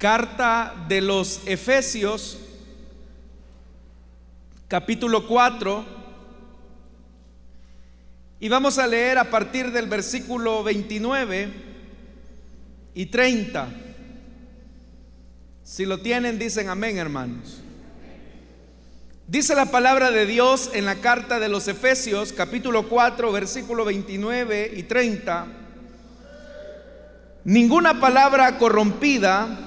Carta de los Efesios, capítulo 4, y vamos a leer a partir del versículo 29 y 30. Si lo tienen, dicen amén, hermanos. Dice la palabra de Dios en la carta de los Efesios, capítulo 4, versículo 29 y 30. Ninguna palabra corrompida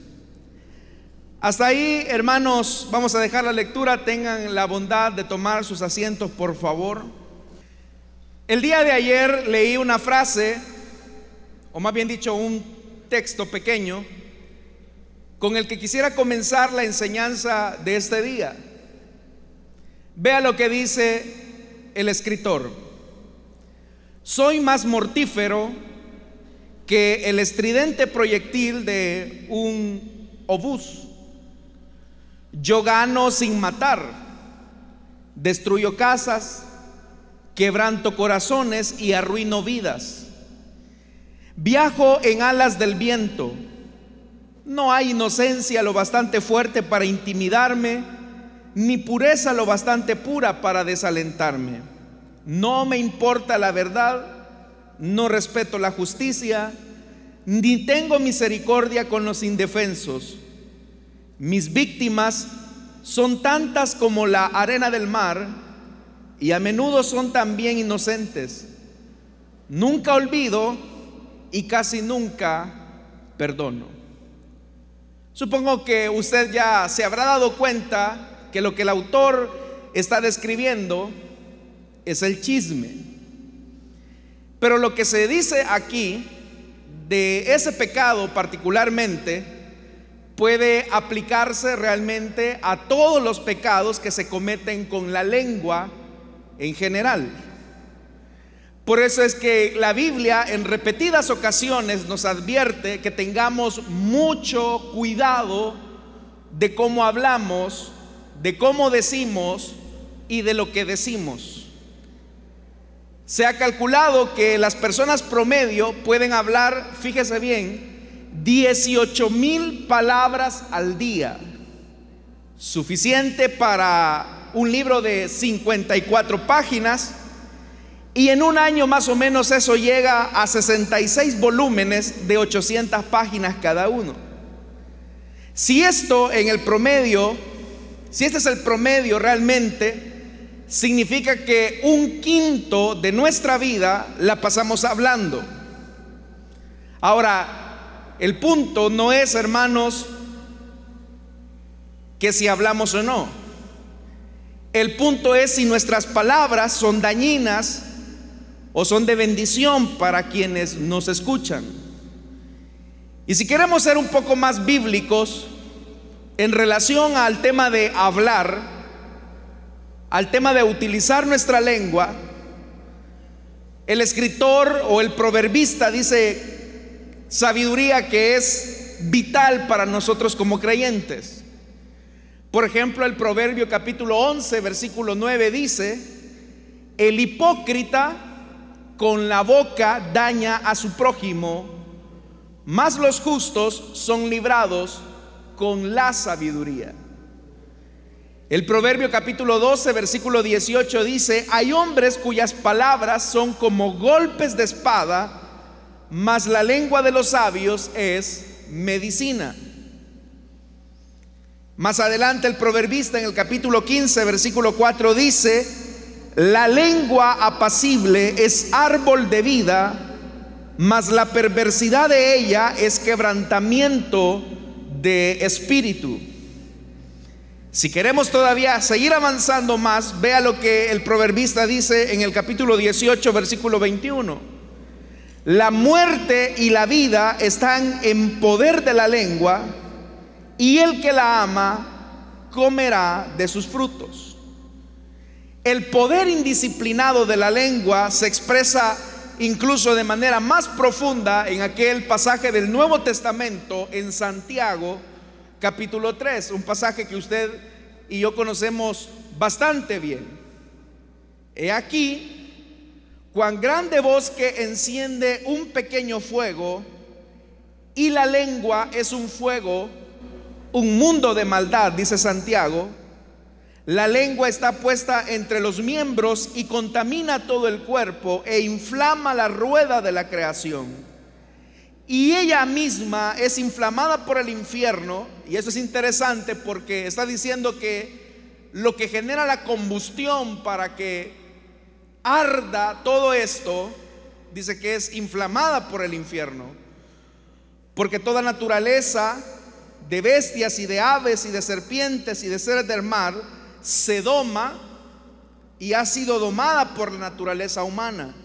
Hasta ahí, hermanos, vamos a dejar la lectura. Tengan la bondad de tomar sus asientos, por favor. El día de ayer leí una frase, o más bien dicho, un texto pequeño, con el que quisiera comenzar la enseñanza de este día. Vea lo que dice el escritor. Soy más mortífero que el estridente proyectil de un obús yo gano sin matar, destruyo casas, quebranto corazones y arruino vidas. Viajo en alas del viento. No hay inocencia lo bastante fuerte para intimidarme, ni pureza lo bastante pura para desalentarme. No me importa la verdad, no respeto la justicia, ni tengo misericordia con los indefensos. Mis víctimas son tantas como la arena del mar y a menudo son también inocentes. Nunca olvido y casi nunca perdono. Supongo que usted ya se habrá dado cuenta que lo que el autor está describiendo es el chisme. Pero lo que se dice aquí de ese pecado particularmente puede aplicarse realmente a todos los pecados que se cometen con la lengua en general. Por eso es que la Biblia en repetidas ocasiones nos advierte que tengamos mucho cuidado de cómo hablamos, de cómo decimos y de lo que decimos. Se ha calculado que las personas promedio pueden hablar, fíjese bien, 18 mil palabras al día, suficiente para un libro de 54 páginas, y en un año más o menos eso llega a 66 volúmenes de 800 páginas cada uno. Si esto en el promedio, si este es el promedio realmente, significa que un quinto de nuestra vida la pasamos hablando. Ahora, el punto no es, hermanos, que si hablamos o no. El punto es si nuestras palabras son dañinas o son de bendición para quienes nos escuchan. Y si queremos ser un poco más bíblicos en relación al tema de hablar, al tema de utilizar nuestra lengua, el escritor o el proverbista dice sabiduría que es vital para nosotros como creyentes. Por ejemplo, el Proverbio capítulo 11, versículo 9 dice, el hipócrita con la boca daña a su prójimo, mas los justos son librados con la sabiduría. El Proverbio capítulo 12, versículo 18 dice, hay hombres cuyas palabras son como golpes de espada, mas la lengua de los sabios es medicina. Más adelante el proverbista en el capítulo 15, versículo 4 dice, la lengua apacible es árbol de vida, mas la perversidad de ella es quebrantamiento de espíritu. Si queremos todavía seguir avanzando más, vea lo que el proverbista dice en el capítulo 18, versículo 21. La muerte y la vida están en poder de la lengua y el que la ama comerá de sus frutos. El poder indisciplinado de la lengua se expresa incluso de manera más profunda en aquel pasaje del Nuevo Testamento en Santiago, capítulo 3, un pasaje que usted y yo conocemos bastante bien. He aquí, cuán grande bosque enciende un pequeño fuego, y la lengua es un fuego, un mundo de maldad, dice Santiago, la lengua está puesta entre los miembros y contamina todo el cuerpo e inflama la rueda de la creación. Y ella misma es inflamada por el infierno, y eso es interesante porque está diciendo que lo que genera la combustión para que arda todo esto, dice que es inflamada por el infierno. Porque toda naturaleza de bestias y de aves y de serpientes y de seres del mar, se doma y ha sido domada por la naturaleza humana.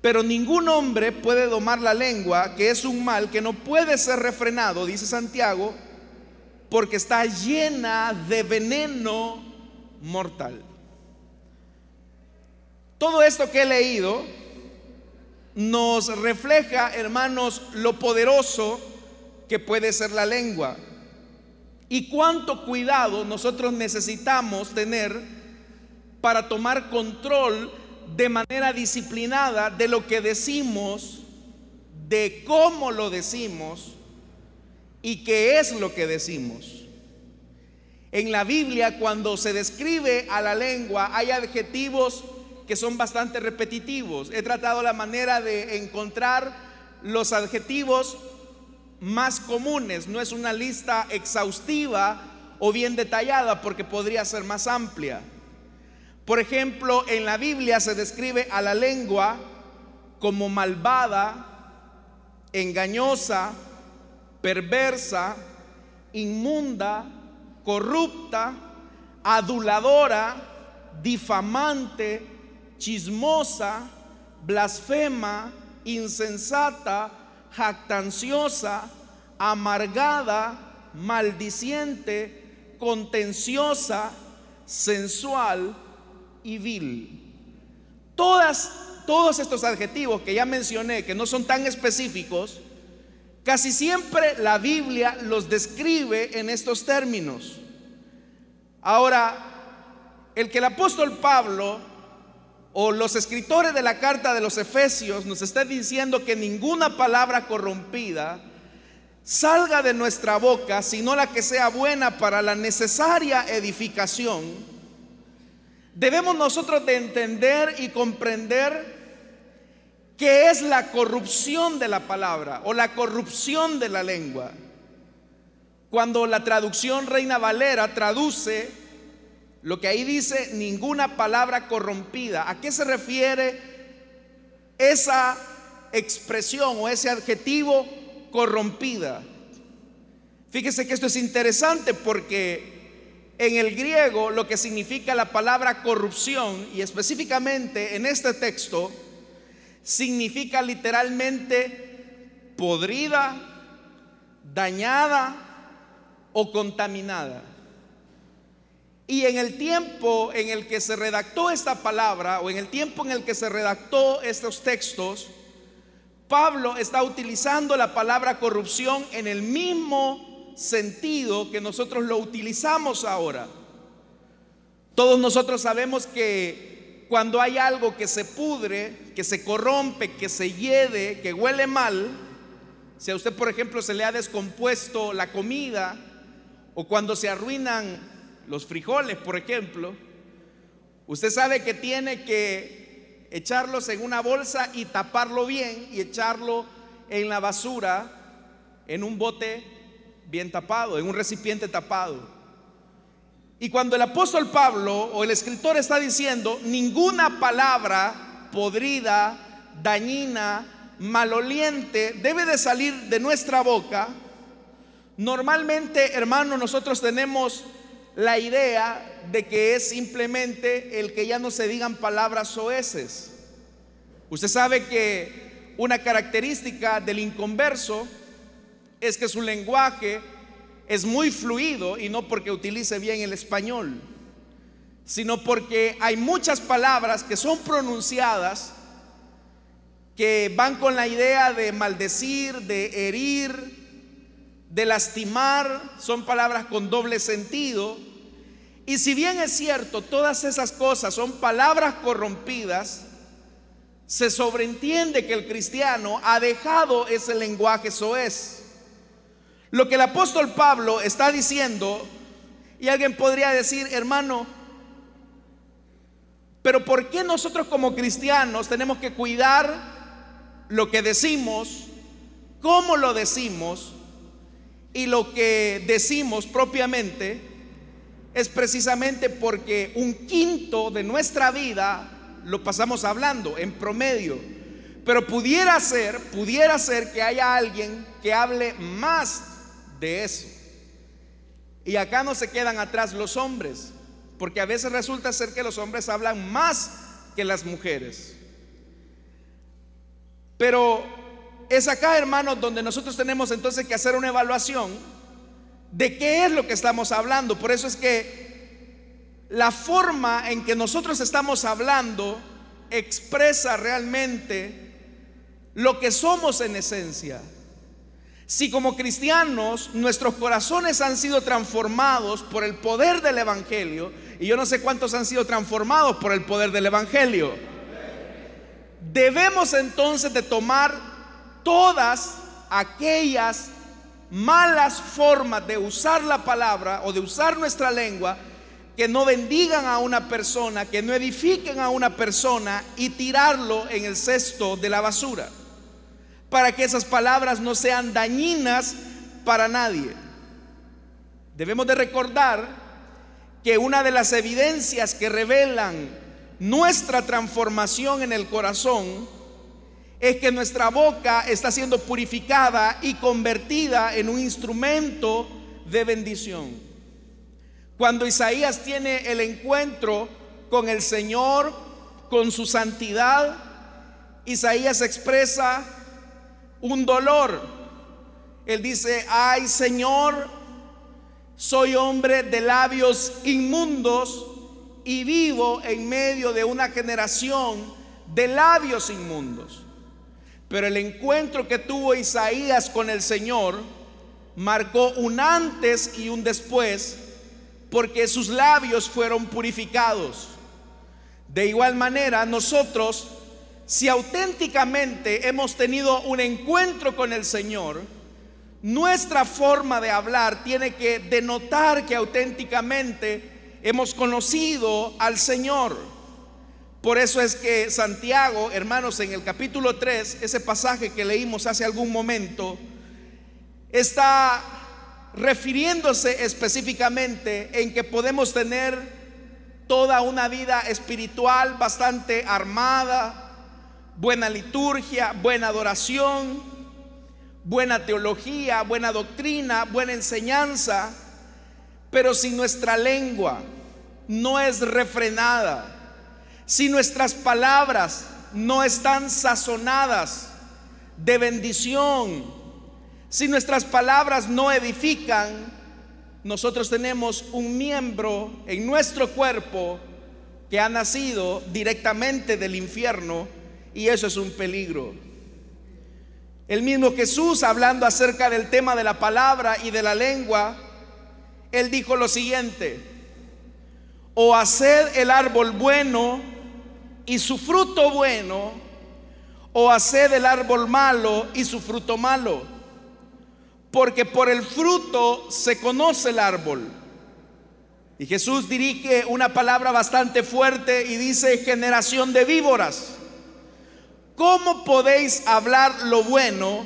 Pero ningún hombre puede domar la lengua, que es un mal que no puede ser refrenado, dice Santiago, porque está llena de veneno mortal. Todo esto que he leído nos refleja, hermanos, lo poderoso que puede ser la lengua y cuánto cuidado nosotros necesitamos tener para tomar control de manera disciplinada de lo que decimos, de cómo lo decimos y qué es lo que decimos. En la Biblia, cuando se describe a la lengua, hay adjetivos que son bastante repetitivos. He tratado la manera de encontrar los adjetivos más comunes. No es una lista exhaustiva o bien detallada porque podría ser más amplia. Por ejemplo, en la Biblia se describe a la lengua como malvada, engañosa, perversa, inmunda, corrupta, aduladora, difamante, chismosa, blasfema, insensata, jactanciosa, amargada, maldiciente, contenciosa, sensual y vil. Todas, todos estos adjetivos que ya mencioné, que no son tan específicos, casi siempre la Biblia los describe en estos términos. Ahora, el que el apóstol Pablo o los escritores de la carta de los Efesios nos están diciendo que ninguna palabra corrompida salga de nuestra boca, sino la que sea buena para la necesaria edificación, debemos nosotros de entender y comprender qué es la corrupción de la palabra o la corrupción de la lengua. Cuando la traducción Reina Valera traduce lo que ahí dice, ninguna palabra corrompida. ¿A qué se refiere esa expresión o ese adjetivo corrompida? Fíjese que esto es interesante porque en el griego lo que significa la palabra corrupción y específicamente en este texto significa literalmente podrida, dañada o contaminada. Y en el tiempo en el que se redactó esta palabra, o en el tiempo en el que se redactó estos textos, Pablo está utilizando la palabra corrupción en el mismo sentido que nosotros lo utilizamos ahora. Todos nosotros sabemos que cuando hay algo que se pudre, que se corrompe, que se hiede, que huele mal, si a usted por ejemplo se le ha descompuesto la comida, o cuando se arruinan los frijoles, por ejemplo, usted sabe que tiene que echarlos en una bolsa y taparlo bien y echarlo en la basura en un bote bien tapado, en un recipiente tapado. Y cuando el apóstol Pablo o el escritor está diciendo, ninguna palabra podrida, dañina, maloliente debe de salir de nuestra boca, normalmente, hermano, nosotros tenemos la idea de que es simplemente el que ya no se digan palabras soeces. Usted sabe que una característica del inconverso es que su lenguaje es muy fluido y no porque utilice bien el español, sino porque hay muchas palabras que son pronunciadas que van con la idea de maldecir, de herir, de lastimar, son palabras con doble sentido. Y si bien es cierto, todas esas cosas son palabras corrompidas, se sobreentiende que el cristiano ha dejado ese lenguaje soez. Lo que el apóstol Pablo está diciendo, y alguien podría decir, hermano, pero ¿por qué nosotros como cristianos tenemos que cuidar lo que decimos, cómo lo decimos y lo que decimos propiamente es precisamente porque un quinto de nuestra vida lo pasamos hablando en promedio. Pero pudiera ser, pudiera ser que haya alguien que hable más de eso. Y acá no se quedan atrás los hombres, porque a veces resulta ser que los hombres hablan más que las mujeres. Pero es acá, hermanos, donde nosotros tenemos entonces que hacer una evaluación de qué es lo que estamos hablando. Por eso es que la forma en que nosotros estamos hablando expresa realmente lo que somos en esencia. Si como cristianos nuestros corazones han sido transformados por el poder del Evangelio, y yo no sé cuántos han sido transformados por el poder del Evangelio, Debemos entonces de tomar todas aquellas malas formas de usar la palabra o de usar nuestra lengua que no bendigan a una persona, que no edifiquen a una persona y tirarlo en el cesto de la basura, para que esas palabras no sean dañinas para nadie. Debemos de recordar que una de las evidencias que revelan nuestra transformación en el corazón es que nuestra boca está siendo purificada y convertida en un instrumento de bendición. Cuando Isaías tiene el encuentro con el Señor, con su santidad, Isaías expresa un dolor. Él dice, ay Señor, soy hombre de labios inmundos y vivo en medio de una generación de labios inmundos. Pero el encuentro que tuvo Isaías con el Señor marcó un antes y un después porque sus labios fueron purificados. De igual manera, nosotros, si auténticamente hemos tenido un encuentro con el Señor, nuestra forma de hablar tiene que denotar que auténticamente hemos conocido al Señor. Por eso es que Santiago, hermanos, en el capítulo 3, ese pasaje que leímos hace algún momento, está refiriéndose específicamente en que podemos tener toda una vida espiritual bastante armada, buena liturgia, buena adoración, buena teología, buena doctrina, buena enseñanza, pero si nuestra lengua no es refrenada, si nuestras palabras no están sazonadas de bendición, si nuestras palabras no edifican, nosotros tenemos un miembro en nuestro cuerpo que ha nacido directamente del infierno y eso es un peligro. El mismo Jesús, hablando acerca del tema de la palabra y de la lengua, él dijo lo siguiente, o haced el árbol bueno y su fruto bueno, o haced el árbol malo y su fruto malo, porque por el fruto se conoce el árbol. Y Jesús dirige una palabra bastante fuerte y dice, generación de víboras, ¿cómo podéis hablar lo bueno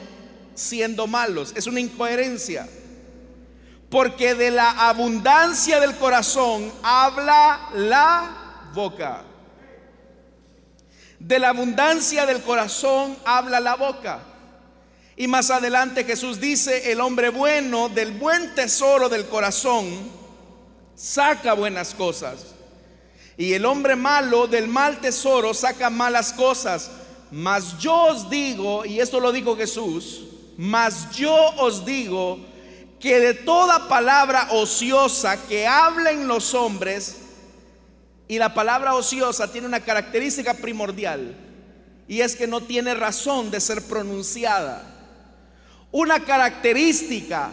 siendo malos? Es una incoherencia. Porque de la abundancia del corazón habla la boca. De la abundancia del corazón habla la boca. Y más adelante Jesús dice, el hombre bueno del buen tesoro del corazón saca buenas cosas. Y el hombre malo del mal tesoro saca malas cosas. Mas yo os digo, y esto lo dijo Jesús, mas yo os digo que de toda palabra ociosa que hablen los hombres, Y la palabra ociosa tiene una característica primordial y es que no tiene razón de ser pronunciada. Una característica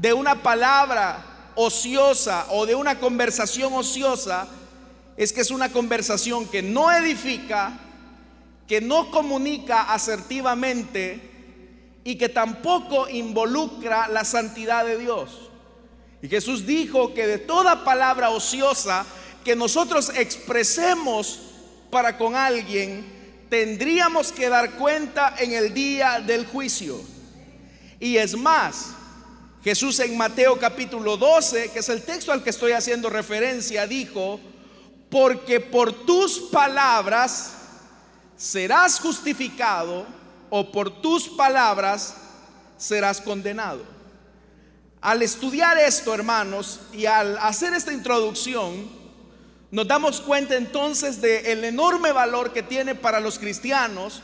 de una palabra ociosa o de una conversación ociosa es que es una conversación que no edifica, que no comunica asertivamente y que tampoco involucra la santidad de Dios. Y Jesús dijo que de toda palabra ociosa que nosotros expresemos para con alguien, tendríamos que dar cuenta en el día del juicio. Y es más, Jesús en Mateo capítulo 12, que es el texto al que estoy haciendo referencia, dijo, porque por tus palabras serás justificado o por tus palabras serás condenado. Al estudiar esto, hermanos, y al hacer esta introducción, nos damos cuenta entonces del enorme valor que tiene para los cristianos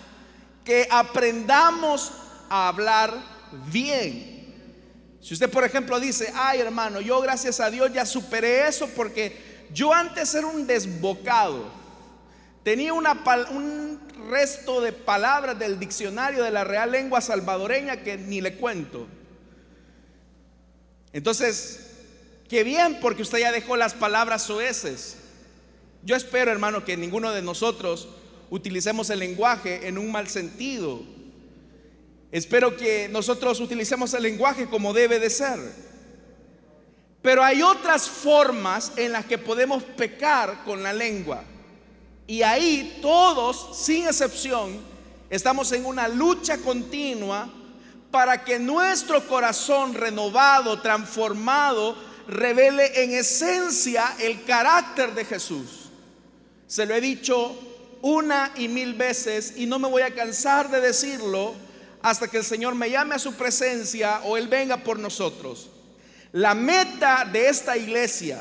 que aprendamos a hablar bien. Si usted, por ejemplo, dice, ay hermano, yo gracias a Dios ya superé eso porque yo antes era un desbocado. Tenía un resto de palabras del diccionario de la Real Lengua Salvadoreña que ni le cuento. Entonces, qué bien porque usted ya dejó las palabras soeces. Yo espero, hermano, que ninguno de nosotros utilicemos el lenguaje en un mal sentido. Espero que nosotros utilicemos el lenguaje como debe de ser. Pero hay otras formas en las que podemos pecar con la lengua. Y ahí todos, sin excepción, estamos en una lucha continua para que nuestro corazón renovado, transformado, revele en esencia el carácter de Jesús. Se lo he dicho una y mil veces y no me voy a cansar de decirlo hasta que el Señor me llame a su presencia o Él venga por nosotros. La meta de esta iglesia,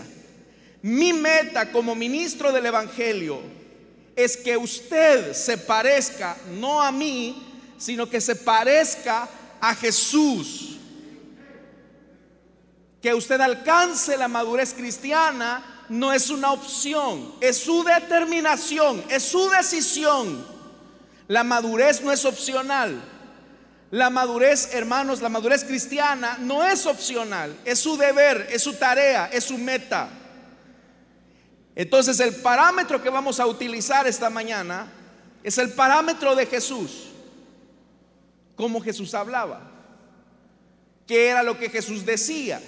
mi meta como ministro del Evangelio, es que usted se parezca no a mí, sino que se parezca a Jesús. Que usted alcance la madurez cristiana no es una opción, es su determinación, es su decisión. La madurez no es opcional. La madurez, hermanos, la madurez cristiana no es opcional, es su deber, es su tarea, es su meta. Entonces el parámetro que vamos a utilizar esta mañana es el parámetro de Jesús. Como Jesús hablaba. ¿Qué era lo que Jesús decía?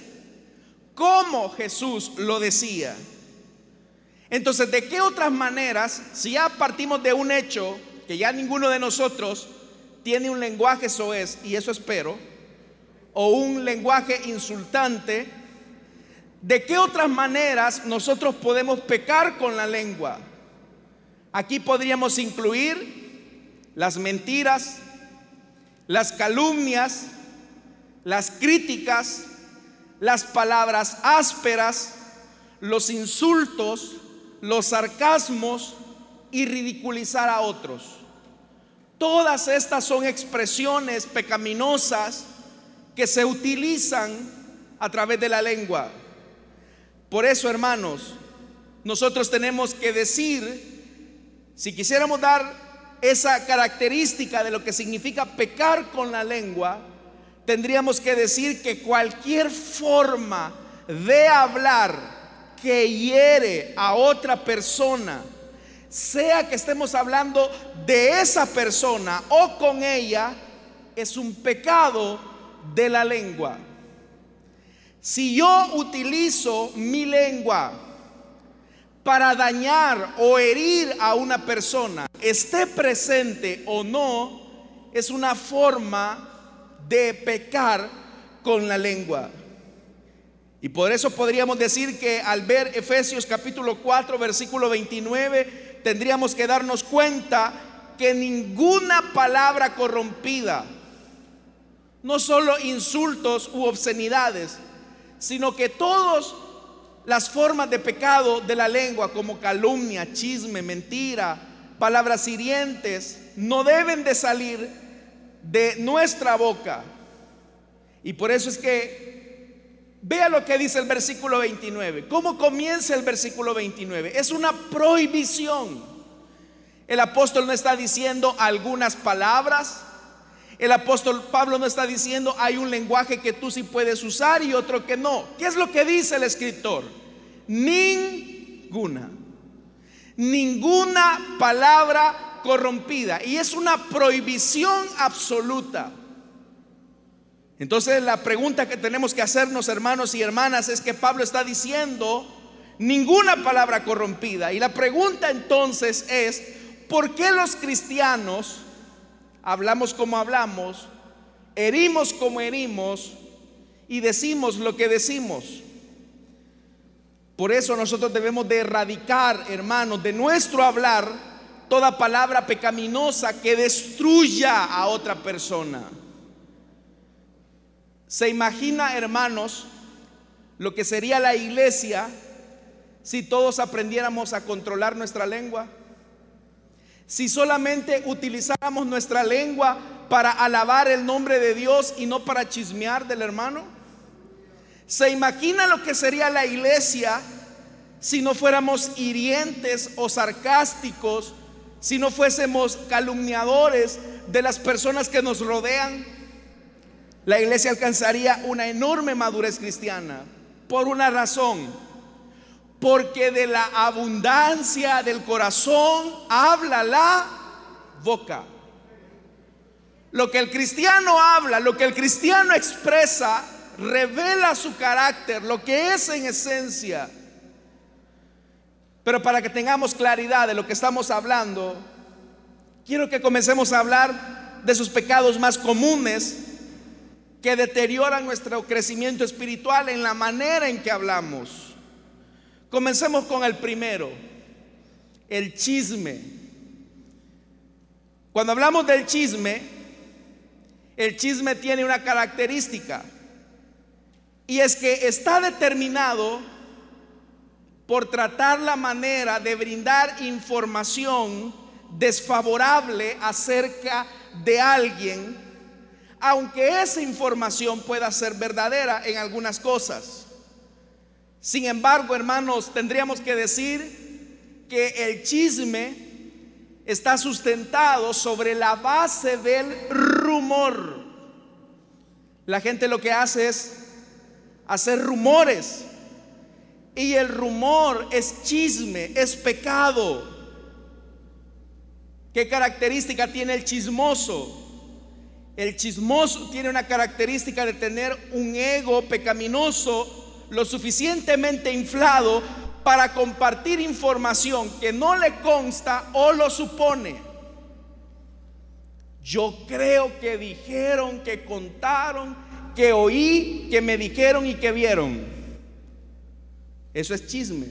Como Jesús lo decía. Entonces, ¿de qué otras maneras, si ya partimos de un hecho que ya ninguno de nosotros tiene un lenguaje soez, y eso espero, o un lenguaje insultante, ¿de qué otras maneras nosotros podemos pecar con la lengua? Aquí podríamos incluir las mentiras, las calumnias, las críticas, las palabras ásperas, los insultos, los sarcasmos y ridiculizar a otros. Todas estas son expresiones pecaminosas que se utilizan a través de la lengua. Por eso, hermanos, nosotros tenemos que decir, si quisiéramos dar esa característica de lo que significa pecar con la lengua, tendríamos que decir que cualquier forma de hablar que hiere a otra persona, sea que estemos hablando de esa persona o con ella, es un pecado de la lengua. Si yo utilizo mi lengua para dañar o herir a una persona, esté presente o no, es una forma de pecar con la lengua. Y por eso podríamos decir que al ver Efesios capítulo 4, versículo 29, tendríamos que darnos cuenta que ninguna palabra corrompida, no solo insultos u obscenidades, sino que todas las formas de pecado de la lengua, como calumnia, chisme, mentira, palabras hirientes, no deben de salir de nuestra boca. Y por eso es que Vea lo que dice el versículo 29. ¿Cómo comienza el versículo 29? Es una prohibición. El apóstol no está diciendo algunas palabras. El apóstol Pablo no está diciendo hay un lenguaje que tú sí puedes usar y otro que no. ¿Qué es lo que dice el escritor? Ninguna. Ninguna palabra corrompida. Y es una prohibición absoluta. Entonces la pregunta que tenemos que hacernos, hermanos y hermanas, es que Pablo está diciendo ninguna palabra corrompida. Y la pregunta entonces es, ¿por qué los cristianos hablamos como hablamos, herimos como herimos y decimos lo que decimos? Por eso nosotros debemos de erradicar, hermanos, de nuestro hablar toda palabra pecaminosa que destruya a otra persona. ¿Se imagina, hermanos, lo que sería la iglesia si todos aprendiéramos a controlar nuestra lengua? Si solamente utilizáramos nuestra lengua para alabar el nombre de Dios y no para chismear del hermano? ¿Se imagina lo que sería la iglesia si no fuéramos hirientes o sarcásticos, si no fuésemos calumniadores de las personas que nos rodean? la iglesia alcanzaría una enorme madurez cristiana por una razón. Porque de la abundancia del corazón habla la boca. Lo que el cristiano habla, lo que el cristiano expresa, revela su carácter, lo que es en esencia. Pero para que tengamos claridad de lo que estamos hablando, quiero que comencemos a hablar de sus pecados más comunes que deterioran nuestro crecimiento espiritual en la manera en que hablamos. Comencemos con el primero, el chisme. Cuando hablamos del chisme, el chisme tiene una característica y es que está determinado por tratar la manera de brindar información desfavorable acerca de alguien aunque esa información pueda ser verdadera en algunas cosas. Sin embargo, hermanos, tendríamos que decir que el chisme está sustentado sobre la base del rumor. La gente lo que hace es hacer rumores. Y el rumor es chisme, es pecado. ¿Qué característica tiene el chismoso? El chismoso tiene una característica de tener un ego pecaminoso lo suficientemente inflado para compartir información que no le consta o lo supone. Yo creo que dijeron, que contaron, que oí, que me dijeron y que vieron. Eso es chisme.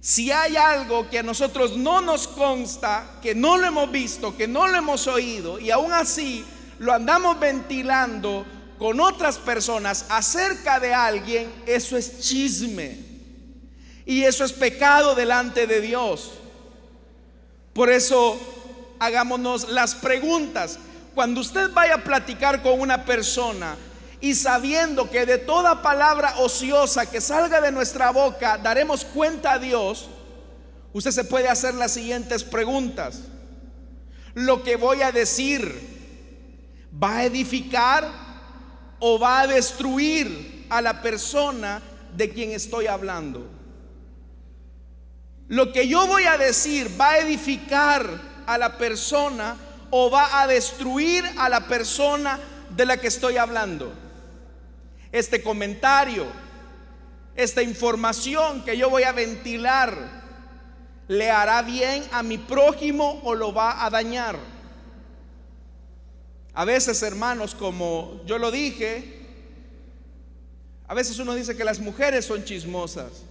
Si hay algo que a nosotros no nos consta, que no lo hemos visto, que no lo hemos oído, y aún así lo andamos ventilando con otras personas acerca de alguien, eso es chisme. Y eso es pecado delante de Dios. Por eso hagámonos las preguntas. Cuando usted vaya a platicar con una persona y sabiendo que de toda palabra ociosa que salga de nuestra boca daremos cuenta a Dios, usted se puede hacer las siguientes preguntas. Lo que voy a decir, ¿Va a edificar o va a destruir a la persona de quien estoy hablando? Lo que yo voy a decir va a edificar a la persona o va a destruir a la persona de la que estoy hablando. Este comentario, esta información que yo voy a ventilar, ¿le hará bien a mi prójimo o lo va a dañar? A veces, hermanos, como yo lo dije, a veces uno dice que las mujeres son chismosas,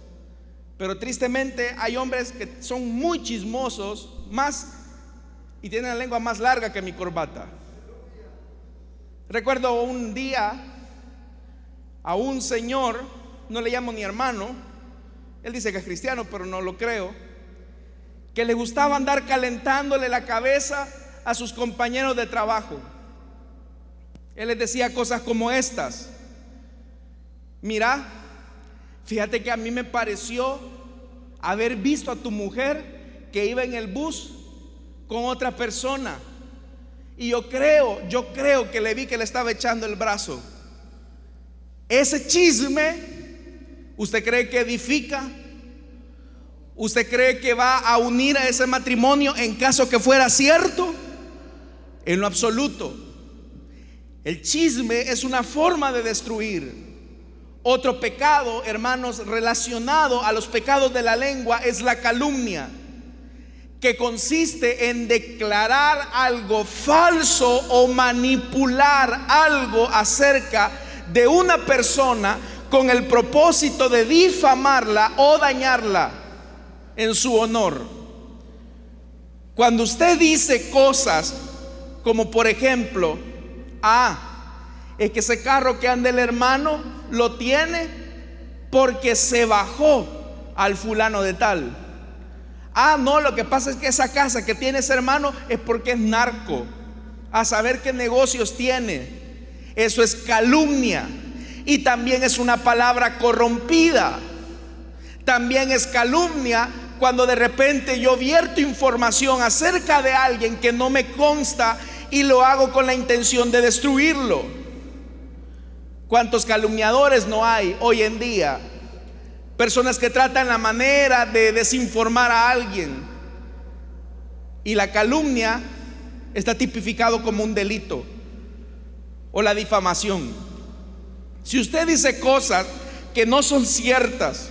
pero tristemente hay hombres que son muy chismosos, más y tienen la lengua más larga que mi corbata. Recuerdo un día a un señor, no le llamo ni hermano, él dice que es cristiano, pero no lo creo, que le gustaba andar calentándole la cabeza a sus compañeros de trabajo. Él les decía cosas como estas. mira, fíjate que a mí me pareció haber visto a tu mujer que iba en el bus con otra persona. Y yo creo, yo creo que le vi que le estaba echando el brazo. Ese chisme, ¿usted cree que edifica? ¿Usted cree que va a unir a ese matrimonio en caso que fuera cierto? En lo absoluto. El chisme es una forma de destruir. Otro pecado, hermanos, relacionado a los pecados de la lengua es la calumnia que consiste en declarar algo falso o manipular algo acerca de una persona con el propósito de difamarla o dañarla en su honor. Cuando usted dice cosas como por ejemplo, ah, es que ese carro que anda el hermano lo tiene porque se bajó al fulano de tal. Ah, no, lo que pasa es que esa casa que tiene ese hermano es porque es narco. A saber qué negocios tiene. Eso es calumnia. Y también es una palabra corrompida. También es calumnia cuando de repente yo vierto información acerca de alguien que no me consta y lo hago con la intención de destruirlo. ¿Cuántos calumniadores no hay hoy en día? Personas que tratan la manera de desinformar a alguien. Y la calumnia está tipificado como un delito o la difamación. Si usted dice cosas que no son ciertas,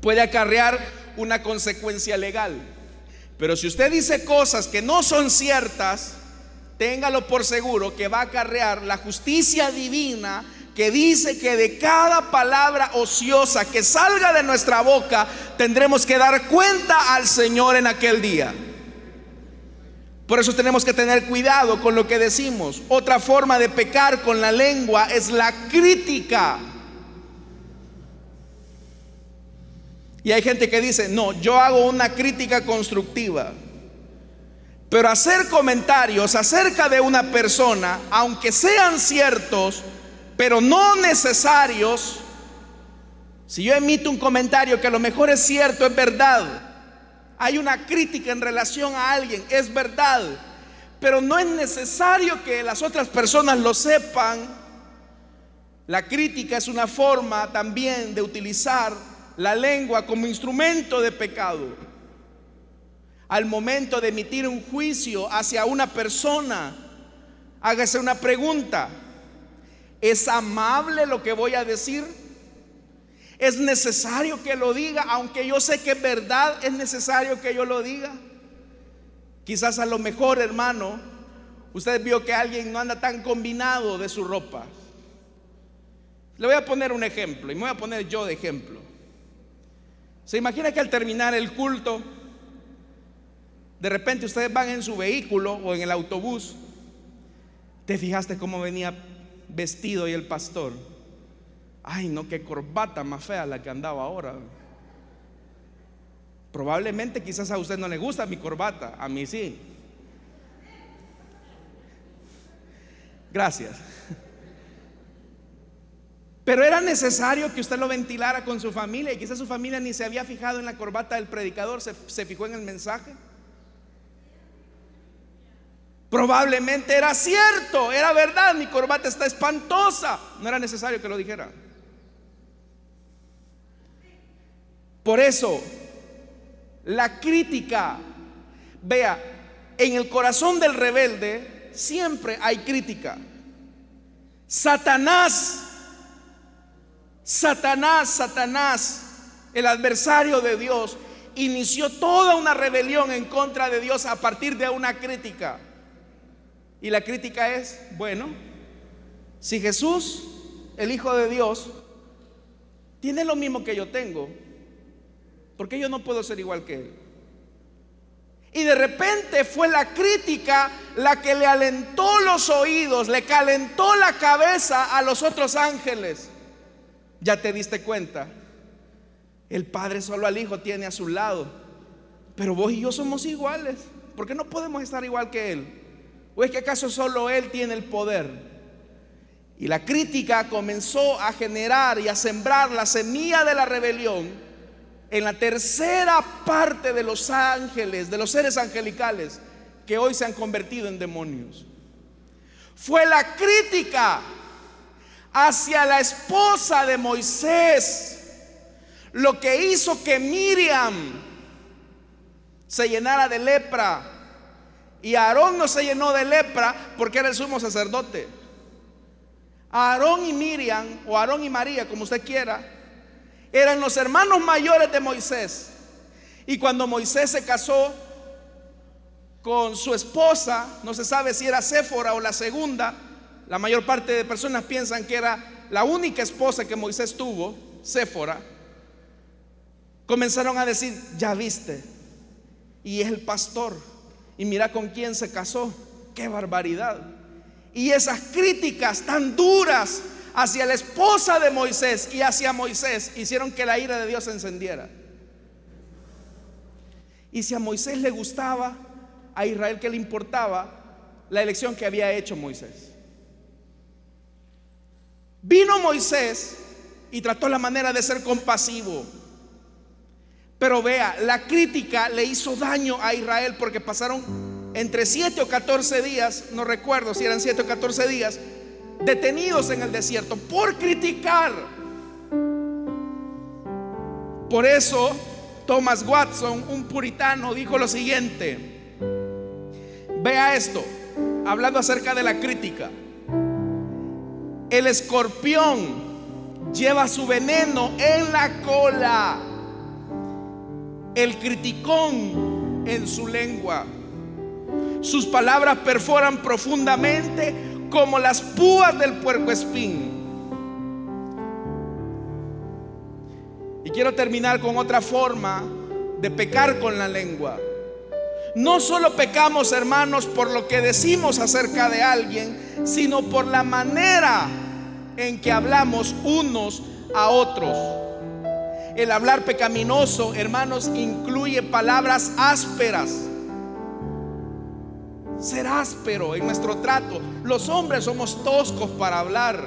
puede acarrear una consecuencia legal. Pero si usted dice cosas que no son ciertas, téngalo por seguro que va a acarrear la justicia divina que dice que de cada palabra ociosa que salga de nuestra boca tendremos que dar cuenta al Señor en aquel día. Por eso tenemos que tener cuidado con lo que decimos. Otra forma de pecar con la lengua es la crítica. Y hay gente que dice, no, yo hago una crítica constructiva. Pero hacer comentarios acerca de una persona, aunque sean ciertos, pero no necesarios. Si yo emito un comentario que a lo mejor es cierto, es verdad, hay una crítica en relación a alguien, es verdad, pero no es necesario que las otras personas lo sepan. La crítica es una forma también de utilizar la lengua como instrumento de pecado. Al momento de emitir un juicio hacia una persona, hágase una pregunta. ¿Es amable lo que voy a decir? ¿Es necesario que lo diga? Aunque yo sé que es verdad, es necesario que yo lo diga. Quizás a lo mejor, hermano, usted vio que alguien no anda tan combinado de su ropa. Le voy a poner un ejemplo y me voy a poner yo de ejemplo. Se imagina que al terminar el culto, de repente ustedes van en su vehículo o en el autobús. ¿Te fijaste cómo venía vestido y el pastor. Ay, no, qué corbata más fea la que andaba ahora. Probablemente quizás a usted no le gusta mi corbata, a mí sí. Gracias. Pero era necesario que usted lo ventilara con su familia y quizás su familia ni se había fijado en la corbata del predicador, se, se fijó en el mensaje. Probablemente era cierto, era verdad, mi corbata está espantosa. No era necesario que lo dijera. Por eso, la crítica, vea, en el corazón del rebelde siempre hay crítica. Satanás, Satanás, Satanás, el adversario de Dios, inició toda una rebelión en contra de Dios a partir de una crítica. Y la crítica es, bueno, si Jesús, el Hijo de Dios, tiene lo mismo que yo tengo, ¿por qué yo no puedo ser igual que Él? Y de repente fue la crítica la que le alentó los oídos, le calentó la cabeza a los otros ángeles. Ya te diste cuenta, el Padre solo al Hijo tiene a su lado, pero vos y yo somos iguales. ¿Por qué no podemos estar igual que Él? ¿O es que acaso solo Él tiene el poder? Y la crítica comenzó a generar y a sembrar la semilla de la rebelión en la tercera parte de los ángeles, de los seres angelicales, que hoy se han convertido en demonios. Fue la crítica hacia la esposa de Moisés lo que hizo que Miriam se llenara de lepra. Y Aarón no se llenó de lepra porque era el sumo sacerdote. Aarón y Miriam, o Aarón y María, como usted quiera, eran los hermanos mayores de Moisés. Y cuando Moisés se casó con su esposa, no se sabe si era Séfora o la segunda, la mayor parte de personas piensan que era la única esposa que Moisés tuvo, Séfora, comenzaron a decir, ya viste, y es el pastor, y mira con quién se casó, qué barbaridad. Y esas críticas tan duras hacia la esposa de Moisés y hacia Moisés hicieron que la ira de Dios se encendiera. Y si a Moisés le gustaba, a Israel que le importaba la elección que había hecho Moisés. Vino Moisés y trató la manera de ser compasivo. Pero vea, la crítica le hizo daño a Israel porque pasaron entre 7 o 14 días, no recuerdo si eran 7 o 14 días, detenidos en el desierto por criticar. Por eso Thomas Watson, un puritano, dijo lo siguiente. Vea esto, hablando acerca de la crítica. El escorpión lleva su veneno en la cola, el criticón en su lengua. Sus palabras perforan profundamente como las púas del puerco espín. Y quiero terminar con otra forma de pecar con la lengua. No solo pecamos, hermanos, por lo que decimos acerca de alguien, sino por la manera en que hablamos unos a otros. El hablar pecaminoso, hermanos, incluye palabras ásperas. Ser áspero en nuestro trato. Los hombres somos toscos para hablar.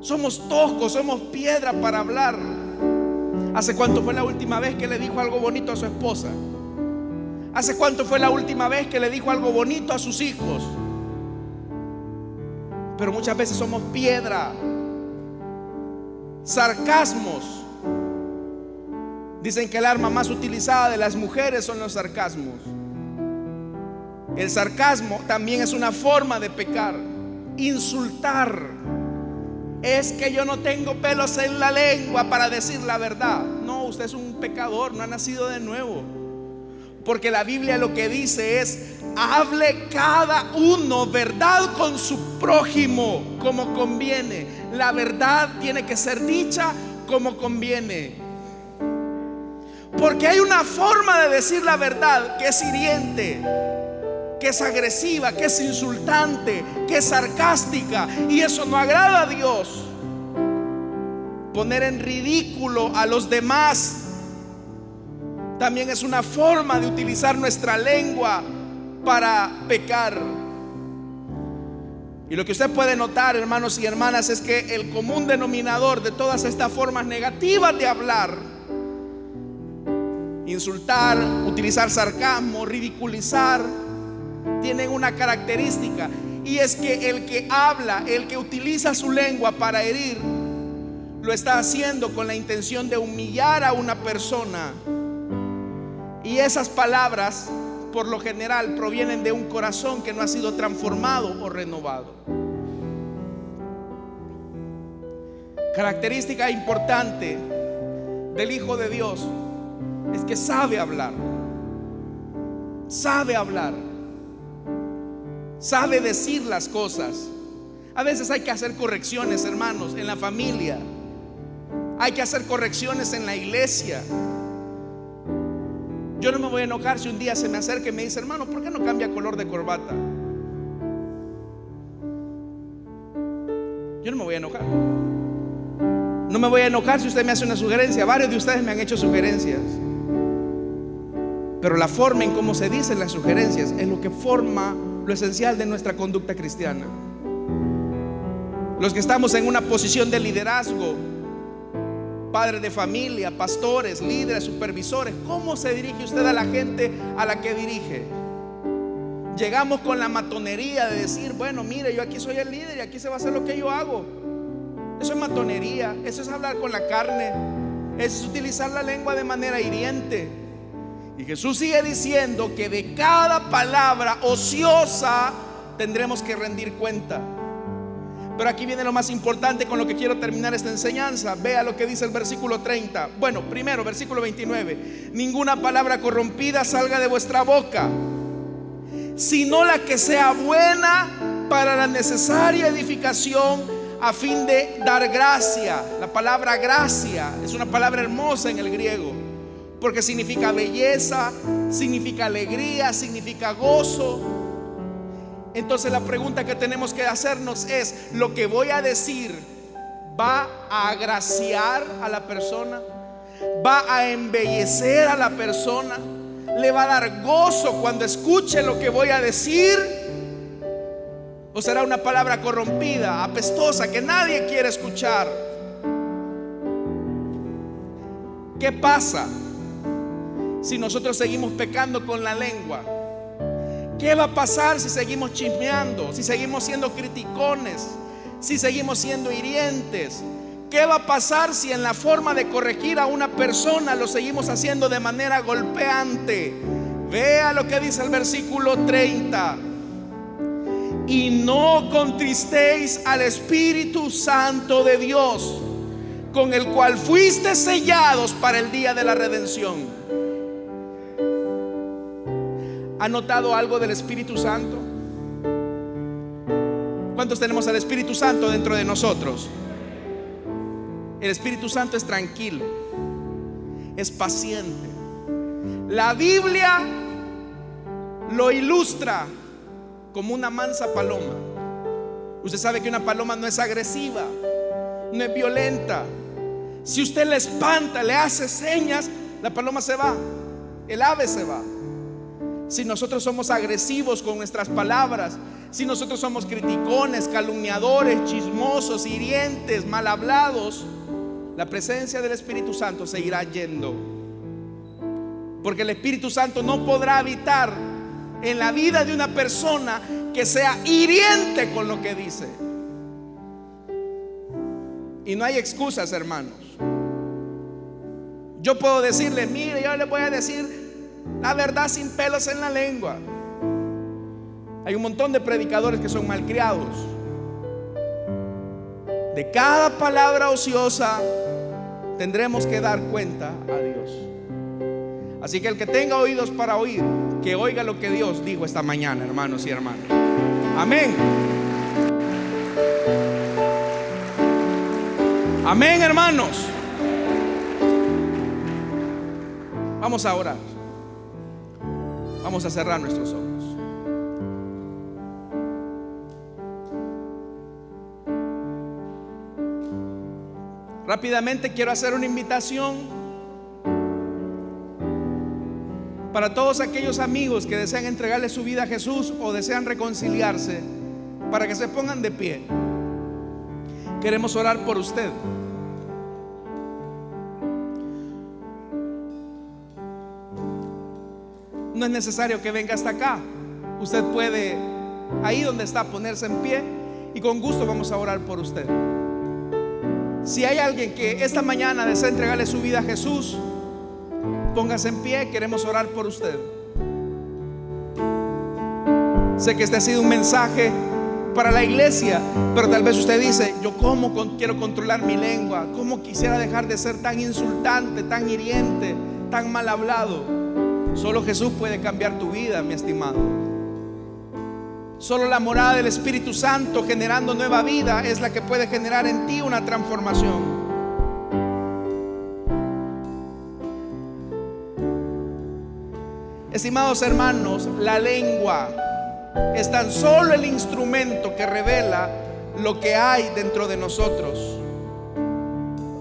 Somos toscos, somos piedra para hablar. ¿Hace cuánto fue la última vez que le dijo algo bonito a su esposa? ¿Hace cuánto fue la última vez que le dijo algo bonito a sus hijos? Pero muchas veces somos piedra. Sarcasmos. Dicen que el arma más utilizada de las mujeres son los sarcasmos. El sarcasmo también es una forma de pecar. Insultar. Es que yo no tengo pelos en la lengua para decir la verdad. No, usted es un pecador, no ha nacido de nuevo. Porque la Biblia lo que dice es, hable cada uno verdad con su prójimo como conviene. La verdad tiene que ser dicha como conviene. Porque hay una forma de decir la verdad que es hiriente, que es agresiva, que es insultante, que es sarcástica. Y eso no agrada a Dios. Poner en ridículo a los demás también es una forma de utilizar nuestra lengua para pecar. Y lo que usted puede notar, hermanos y hermanas, es que el común denominador de todas estas formas negativas de hablar, insultar, utilizar sarcasmo, ridiculizar, tienen una característica. Y es que el que habla, el que utiliza su lengua para herir, lo está haciendo con la intención de humillar a una persona y esas palabras, por lo general, provienen de un corazón que no ha sido transformado o renovado. Característica importante del Hijo de Dios es que sabe hablar. Sabe hablar. Sabe decir las cosas. A veces hay que hacer correcciones, hermanos, en la familia. Hay que hacer correcciones en la iglesia. Yo no me voy a enojar si un día se me acerca y me dice, hermano, ¿por qué no cambia color de corbata? Yo no me voy a enojar. No me voy a enojar si usted me hace una sugerencia. Varios de ustedes me han hecho sugerencias. Pero la forma en cómo se dicen las sugerencias es lo que forma lo esencial de nuestra conducta cristiana. Los que estamos en una posición de liderazgo, padres de familia, pastores, líderes, supervisores, ¿cómo se dirige usted a la gente a la que dirige? Llegamos con la matonería de decir, bueno, mire, yo aquí soy el líder y aquí se va a hacer lo que yo hago. Eso es matonería, eso es hablar con la carne, eso es utilizar la lengua de manera hiriente. Y Jesús sigue diciendo que de cada palabra ociosa tendremos que rendir cuenta. Pero aquí viene lo más importante con lo que quiero terminar esta enseñanza. Vea lo que dice el versículo 30. Bueno, primero, versículo 29. Ninguna palabra corrompida salga de vuestra boca, sino la que sea buena para la necesaria edificación a fin de dar gracia. La palabra gracia es una palabra hermosa en el griego, porque significa belleza, significa alegría, significa gozo. Entonces la pregunta que tenemos que hacernos es, ¿lo que voy a decir va a agraciar a la persona? ¿Va a embellecer a la persona? ¿Le va a dar gozo cuando escuche lo que voy a decir? ¿O será una palabra corrompida, apestosa, que nadie quiere escuchar? ¿Qué pasa si nosotros seguimos pecando con la lengua? ¿Qué va a pasar si seguimos chismeando? Si seguimos siendo criticones? Si seguimos siendo hirientes? ¿Qué va a pasar si en la forma de corregir a una persona lo seguimos haciendo de manera golpeante? Vea lo que dice el versículo 30. Y no contristéis al Espíritu Santo de Dios, con el cual fuiste sellados para el día de la redención. ¿Ha notado algo del Espíritu Santo? ¿Cuántos tenemos al Espíritu Santo dentro de nosotros? El Espíritu Santo es tranquilo, es paciente. La Biblia lo ilustra como una mansa paloma. Usted sabe que una paloma no es agresiva, no es violenta. Si usted le espanta, le hace señas, la paloma se va, el ave se va si nosotros somos agresivos con nuestras palabras, si nosotros somos criticones, calumniadores, chismosos, hirientes, mal hablados, la presencia del Espíritu Santo seguirá yendo. Porque el Espíritu Santo no podrá habitar en la vida de una persona que sea hiriente con lo que dice. Y no hay excusas, hermanos. Yo puedo decirle, mire, yo le voy a decir la verdad sin pelos en la lengua. Hay un montón de predicadores que son malcriados. De cada palabra ociosa tendremos que dar cuenta a Dios. Así que el que tenga oídos para oír, que oiga lo que Dios dijo esta mañana, hermanos y hermanas. Amén. Amén, hermanos. Vamos a orar. Vamos a cerrar nuestros ojos. Rápidamente quiero hacer una invitación para todos aquellos amigos que desean entregarle su vida a Jesús o desean reconciliarse, para que se pongan de pie. Queremos orar por usted. No es necesario que venga hasta acá. Usted puede, ahí donde está, ponerse en pie y con gusto vamos a orar por usted. Si hay alguien que esta mañana desea entregarle su vida a Jesús, póngase en pie, queremos orar por usted. Sé que este ha sido un mensaje para la iglesia, pero tal vez usted dice, yo cómo quiero controlar mi lengua, cómo quisiera dejar de ser tan insultante, tan hiriente, tan mal hablado. Solo Jesús puede cambiar tu vida, mi estimado. Solo la morada del Espíritu Santo generando nueva vida es la que puede generar en ti una transformación. Estimados hermanos, la lengua es tan solo el instrumento que revela lo que hay dentro de nosotros.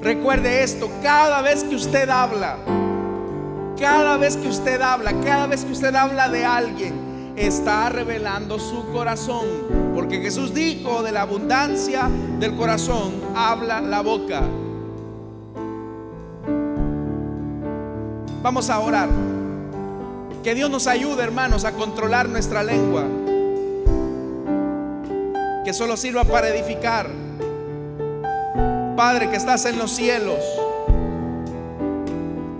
Recuerde esto, cada vez que usted habla, cada vez que usted habla, cada vez que usted habla de alguien, está revelando su corazón. Porque Jesús dijo, de la abundancia del corazón habla la boca. Vamos a orar. Que Dios nos ayude, hermanos, a controlar nuestra lengua. Que solo sirva para edificar. Padre que estás en los cielos.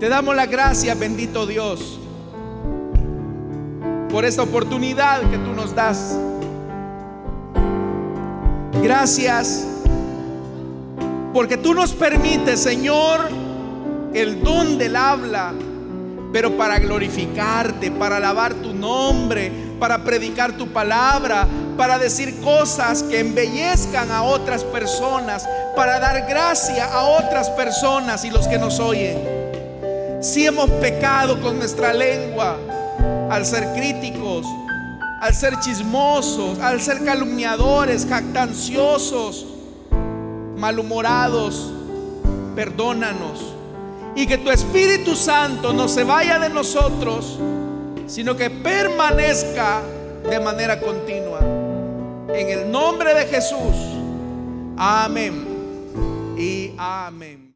Te damos la gracia, bendito Dios, por esta oportunidad que tú nos das. Gracias porque tú nos permites, Señor, el don del habla, pero para glorificarte, para alabar tu nombre, para predicar tu palabra, para decir cosas que embellezcan a otras personas, para dar gracia a otras personas y los que nos oyen. Si hemos pecado con nuestra lengua al ser críticos, al ser chismosos, al ser calumniadores, jactanciosos, malhumorados, perdónanos. Y que tu Espíritu Santo no se vaya de nosotros, sino que permanezca de manera continua. En el nombre de Jesús. Amén. Y amén.